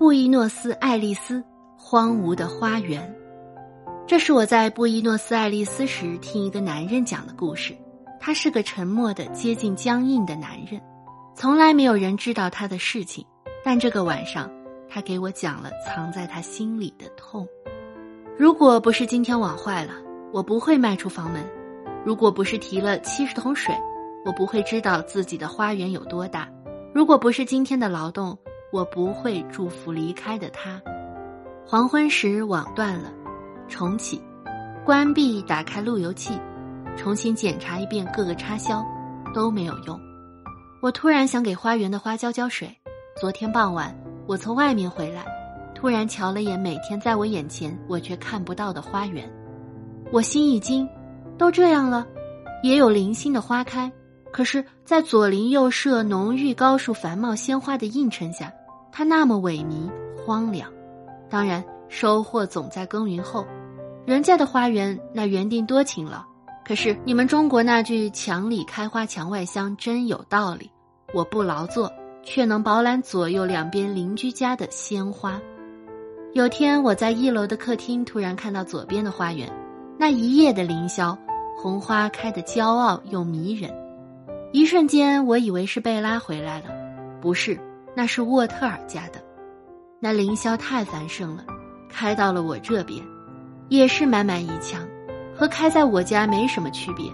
布宜诺斯艾利斯荒芜的花园。这是我在布宜诺斯艾利斯时听一个男人讲的故事。他是个沉默的、接近僵硬的男人，从来没有人知道他的事情。但这个晚上，他给我讲了藏在他心里的痛。如果不是今天网坏了，我不会迈出房门；如果不是提了七十桶水，我不会知道自己的花园有多大；如果不是今天的劳动，我不会祝福离开的他。黄昏时，网断了，重启，关闭，打开路由器。重新检查一遍各个插销，都没有用。我突然想给花园的花浇浇水。昨天傍晚，我从外面回来，突然瞧了眼每天在我眼前我却看不到的花园，我心一惊。都这样了，也有零星的花开，可是，在左邻右舍浓郁高树繁茂鲜花的映衬下，它那么萎靡荒凉。当然，收获总在耕耘后。人家的花园那园丁多勤劳。可是你们中国那句“墙里开花墙外香”真有道理。我不劳作，却能饱览左右两边邻居家的鲜花。有天我在一楼的客厅，突然看到左边的花园，那一夜的凌霄，红花开得骄傲又迷人。一瞬间，我以为是贝拉回来了，不是，那是沃特尔家的。那凌霄太繁盛了，开到了我这边，也是满满一墙。和开在我家没什么区别，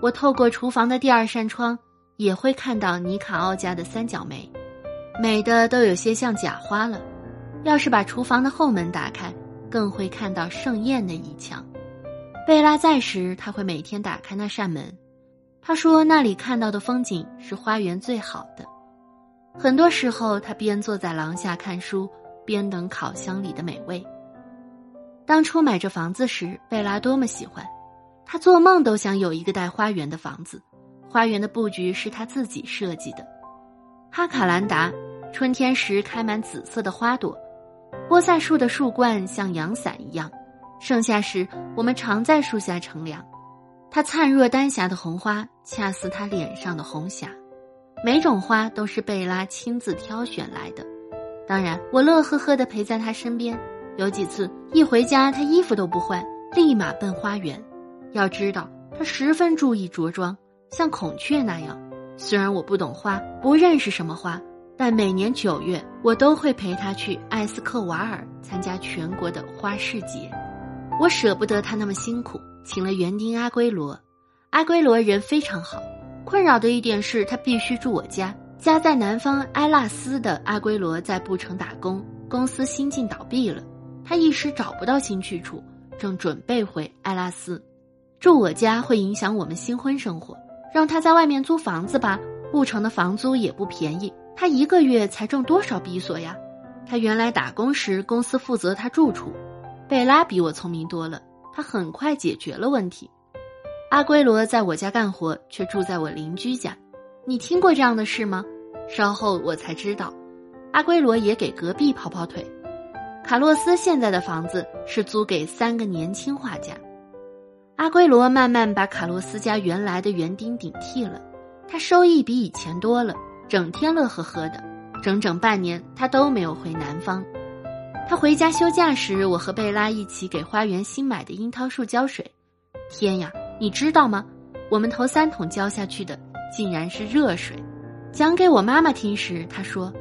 我透过厨房的第二扇窗，也会看到尼卡奥家的三角梅，美的都有些像假花了。要是把厨房的后门打开，更会看到盛宴的一墙。贝拉在时，他会每天打开那扇门，他说那里看到的风景是花园最好的。很多时候，他边坐在廊下看书，边等烤箱里的美味。当初买这房子时，贝拉多么喜欢，他做梦都想有一个带花园的房子。花园的布局是他自己设计的。哈卡兰达，春天时开满紫色的花朵，波萨树的树冠像阳伞一样。盛夏时，我们常在树下乘凉。它灿若丹霞的红花，恰似他脸上的红霞。每种花都是贝拉亲自挑选来的。当然，我乐呵呵地陪在他身边。有几次一回家，他衣服都不换，立马奔花园。要知道，他十分注意着装，像孔雀那样。虽然我不懂花，不认识什么花，但每年九月，我都会陪他去艾斯克瓦尔参加全国的花市节。我舍不得他那么辛苦，请了园丁阿圭罗。阿圭罗人非常好，困扰的一点是他必须住我家。家在南方埃拉斯的阿圭罗在布城打工，公司新近倒闭了。他一时找不到新去处，正准备回艾拉斯，住我家会影响我们新婚生活，让他在外面租房子吧。布城的房租也不便宜，他一个月才挣多少比索呀？他原来打工时，公司负责他住处。贝拉比我聪明多了，他很快解决了问题。阿圭罗在我家干活，却住在我邻居家。你听过这样的事吗？稍后我才知道，阿圭罗也给隔壁跑跑腿。卡洛斯现在的房子是租给三个年轻画家。阿圭罗慢慢把卡洛斯家原来的园丁顶替了，他收益比以前多了，整天乐呵呵的。整整半年，他都没有回南方。他回家休假时，我和贝拉一起给花园新买的樱桃树浇水。天呀，你知道吗？我们头三桶浇下去的竟然是热水。讲给我妈妈听时，她说：“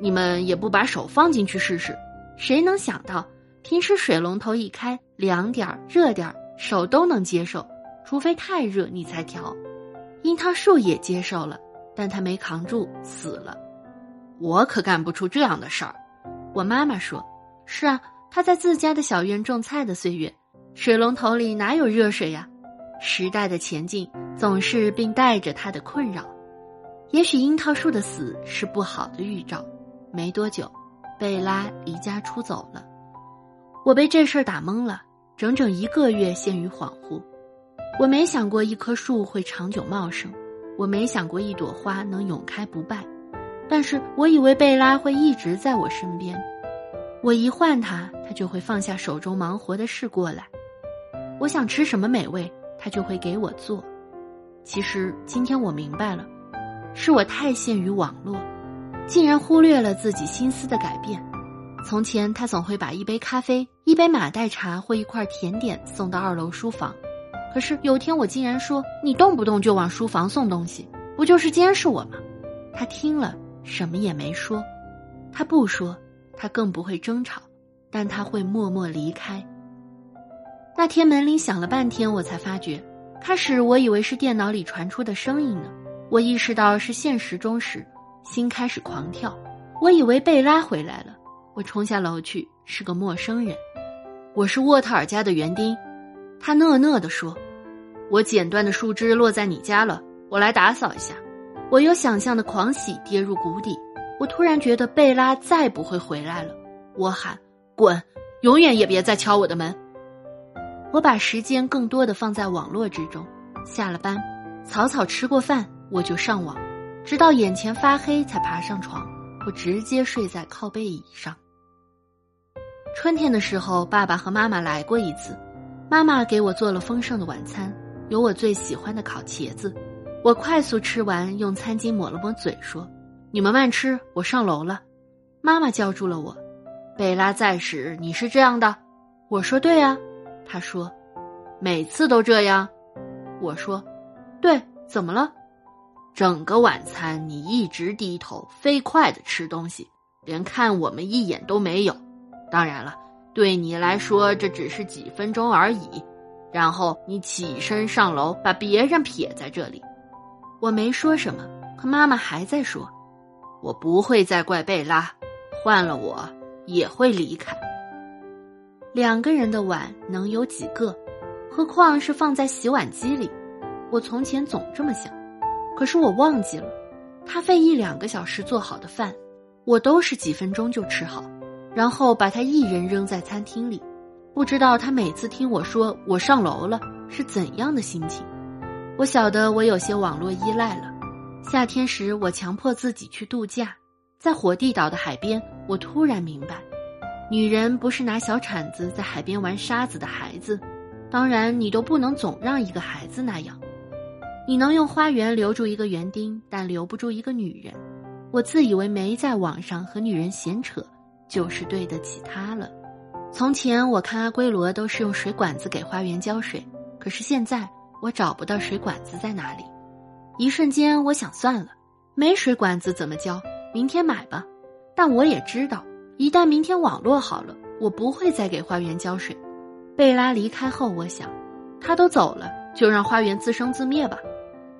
你们也不把手放进去试试。”谁能想到，平时水龙头一开，凉点儿、热点儿，手都能接受，除非太热你才调。樱桃树也接受了，但它没扛住，死了。我可干不出这样的事儿。我妈妈说：“是啊，她在自家的小院种菜的岁月，水龙头里哪有热水呀？”时代的前进总是并带着它的困扰。也许樱桃树的死是不好的预兆。没多久。贝拉离家出走了，我被这事儿打懵了，整整一个月陷于恍惚。我没想过一棵树会长久茂盛，我没想过一朵花能永开不败，但是我以为贝拉会一直在我身边。我一唤他，他就会放下手中忙活的事过来。我想吃什么美味，他就会给我做。其实今天我明白了，是我太陷于网络。竟然忽略了自己心思的改变，从前他总会把一杯咖啡、一杯马黛茶或一块甜点送到二楼书房。可是有天我竟然说：“你动不动就往书房送东西，不就是监视我吗？”他听了什么也没说。他不说，他更不会争吵，但他会默默离开。那天门铃响了半天，我才发觉。开始我以为是电脑里传出的声音呢。我意识到是现实中时，心开始狂跳。我以为贝拉回来了。我冲下楼去，是个陌生人。我是沃特尔家的园丁，他讷讷地说：“我剪断的树枝落在你家了，我来打扫一下。”我有想象的狂喜跌入谷底。我突然觉得贝拉再不会回来了。我喊：“滚！永远也别再敲我的门！”我把时间更多的放在网络之中。下了班，草草吃过饭，我就上网，直到眼前发黑才爬上床。我直接睡在靠背椅上。春天的时候，爸爸和妈妈来过一次，妈妈给我做了丰盛的晚餐，有我最喜欢的烤茄子。我快速吃完，用餐巾抹了抹嘴，说：“你们慢吃，我上楼了。”妈妈叫住了我：“贝拉在时，你是这样的。”我说：“对啊。”他说：“每次都这样。”我说：“对，怎么了？”整个晚餐你一直低头飞快的吃东西，连看我们一眼都没有。当然了，对你来说这只是几分钟而已。然后你起身上楼，把别人撇在这里。我没说什么，可妈妈还在说：“我不会再怪贝拉，换了我也会离开。”两个人的碗能有几个？何况是放在洗碗机里？我从前总这么想，可是我忘记了，他费一两个小时做好的饭，我都是几分钟就吃好。然后把他一人扔在餐厅里，不知道他每次听我说我上楼了是怎样的心情。我晓得我有些网络依赖了。夏天时，我强迫自己去度假，在火地岛的海边，我突然明白，女人不是拿小铲子在海边玩沙子的孩子。当然，你都不能总让一个孩子那样。你能用花园留住一个园丁，但留不住一个女人。我自以为没在网上和女人闲扯。就是对得起她了。从前我看阿圭罗都是用水管子给花园浇水，可是现在我找不到水管子在哪里。一瞬间，我想算了，没水管子怎么浇？明天买吧。但我也知道，一旦明天网络好了，我不会再给花园浇水。贝拉离开后，我想，他都走了，就让花园自生自灭吧。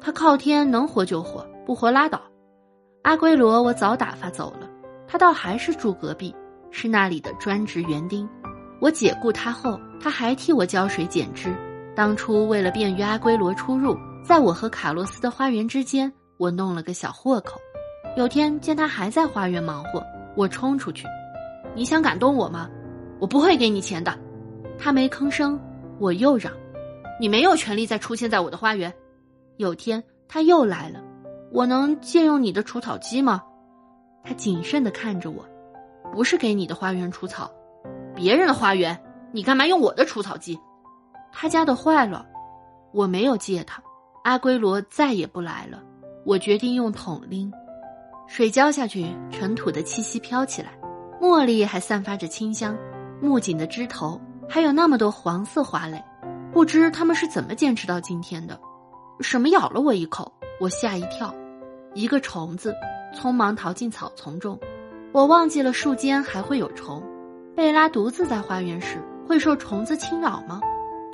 他靠天能活就活，不活拉倒。阿圭罗，我早打发走了。他倒还是住隔壁，是那里的专职园丁。我解雇他后，他还替我浇水剪枝。当初为了便于阿圭罗出入，在我和卡洛斯的花园之间，我弄了个小豁口。有天见他还在花园忙活，我冲出去：“你想感动我吗？我不会给你钱的。”他没吭声。我又嚷：“你没有权利再出现在我的花园。”有天他又来了：“我能借用你的除草机吗？”他谨慎的看着我，不是给你的花园除草，别人的花园，你干嘛用我的除草机？他家的坏了，我没有借他。阿圭罗再也不来了，我决定用桶拎。水浇下去，尘土的气息飘起来，茉莉还散发着清香，木槿的枝头还有那么多黄色花蕾，不知他们是怎么坚持到今天的。什么咬了我一口？我吓一跳，一个虫子。匆忙逃进草丛中，我忘记了树间还会有虫。贝拉独自在花园时会受虫子侵扰吗？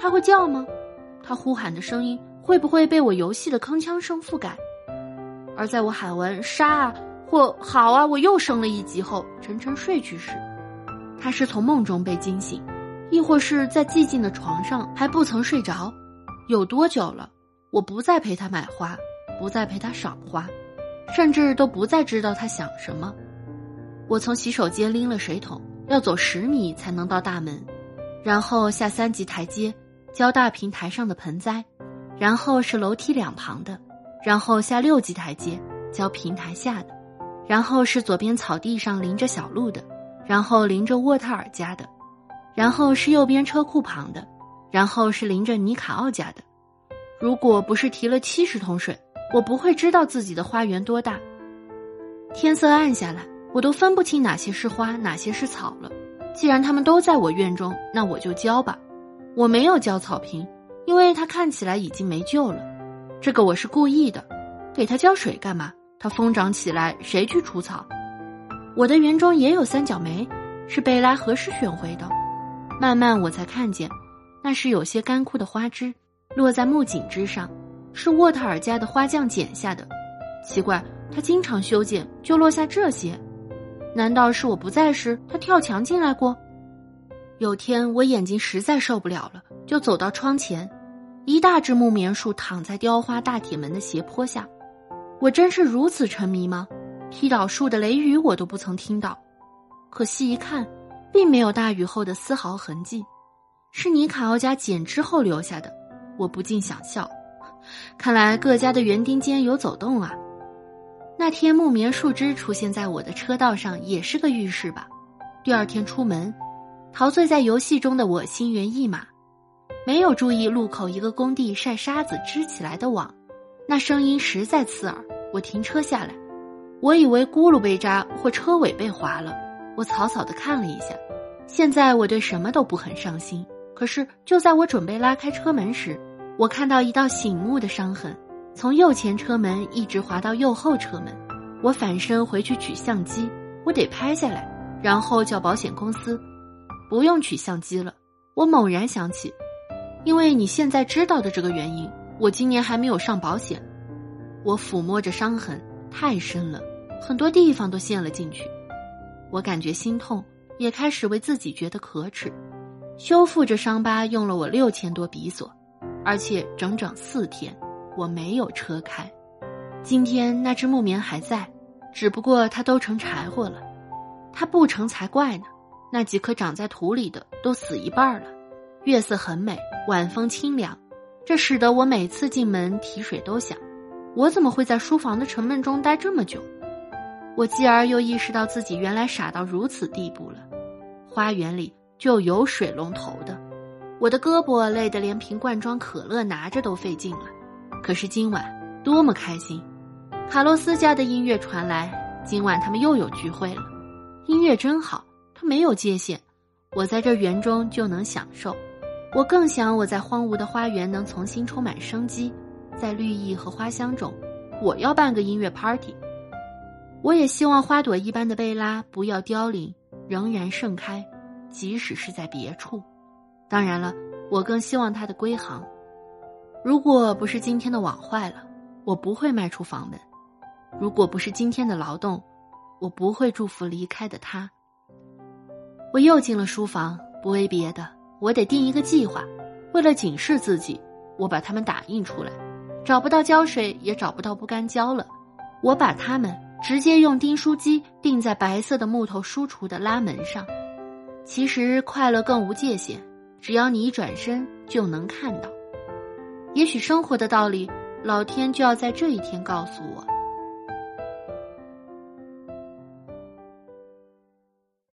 它会叫吗？它呼喊的声音会不会被我游戏的铿锵声覆盖？而在我喊完“杀啊”或“好啊”，我又升了一级后沉沉睡去时，他是从梦中被惊醒，亦或是在寂静的床上还不曾睡着？有多久了？我不再陪他买花，不再陪他赏花。甚至都不再知道他想什么。我从洗手间拎了水桶，要走十米才能到大门，然后下三级台阶，浇大平台上的盆栽，然后是楼梯两旁的，然后下六级台阶，浇平台下的，然后是左边草地上淋着小路的，然后淋着沃特尔家的，然后是右边车库旁的，然后是淋着尼卡奥家的。如果不是提了七十桶水。我不会知道自己的花园多大。天色暗下来，我都分不清哪些是花，哪些是草了。既然它们都在我院中，那我就浇吧。我没有浇草坪，因为它看起来已经没救了。这个我是故意的，给它浇水干嘛？它疯长起来，谁去除草？我的园中也有三角梅，是贝拉何时选回的？慢慢我才看见，那是有些干枯的花枝，落在木槿之上，是沃特尔家的花匠剪下的。奇怪，他经常修剪，就落下这些。难道是我不在时，他跳墙进来过？有天我眼睛实在受不了了，就走到窗前，一大只木棉树躺在雕花大铁门的斜坡下。我真是如此沉迷吗？踢倒树的雷雨我都不曾听到，可细一看，并没有大雨后的丝毫痕迹，是尼卡奥家剪枝后留下的。我不禁想笑，看来各家的园丁间有走动啊。那天木棉树枝出现在我的车道上，也是个预示吧。第二天出门，陶醉在游戏中的我心猿意马，没有注意路口一个工地晒沙子织起来的网，那声音实在刺耳。我停车下来，我以为轱辘被扎或车尾被划了，我草草的看了一下。现在我对什么都不很上心，可是就在我准备拉开车门时，我看到一道醒目的伤痕，从右前车门一直滑到右后车门。我反身回去取相机，我得拍下来，然后叫保险公司。不用取相机了，我猛然想起，因为你现在知道的这个原因，我今年还没有上保险。我抚摸着伤痕，太深了，很多地方都陷了进去。我感觉心痛，也开始为自己觉得可耻。修复这伤疤用了我六千多比索，而且整整四天，我没有车开。今天那只木棉还在，只不过它都成柴火了。它不成才怪呢。那几棵长在土里的都死一半了。月色很美，晚风清凉，这使得我每次进门提水都想。我怎么会在书房的沉闷中待这么久？我继而又意识到自己原来傻到如此地步了。花园里就有水龙头的，我的胳膊累得连瓶罐装可乐拿着都费劲了。可是今晚多么开心！卡洛斯家的音乐传来，今晚他们又有聚会了。音乐真好，它没有界限，我在这园中就能享受。我更想我在荒芜的花园能重新充满生机。在绿意和花香中，我要办个音乐 party。我也希望花朵一般的贝拉不要凋零，仍然盛开，即使是在别处。当然了，我更希望它的归航。如果不是今天的网坏了，我不会迈出房门；如果不是今天的劳动，我不会祝福离开的他。我又进了书房，不为别的，我得定一个计划。为了警示自己，我把它们打印出来。找不到胶水，也找不到不干胶了。我把它们直接用钉书机钉在白色的木头书橱的拉门上。其实快乐更无界限，只要你一转身就能看到。也许生活的道理，老天就要在这一天告诉我。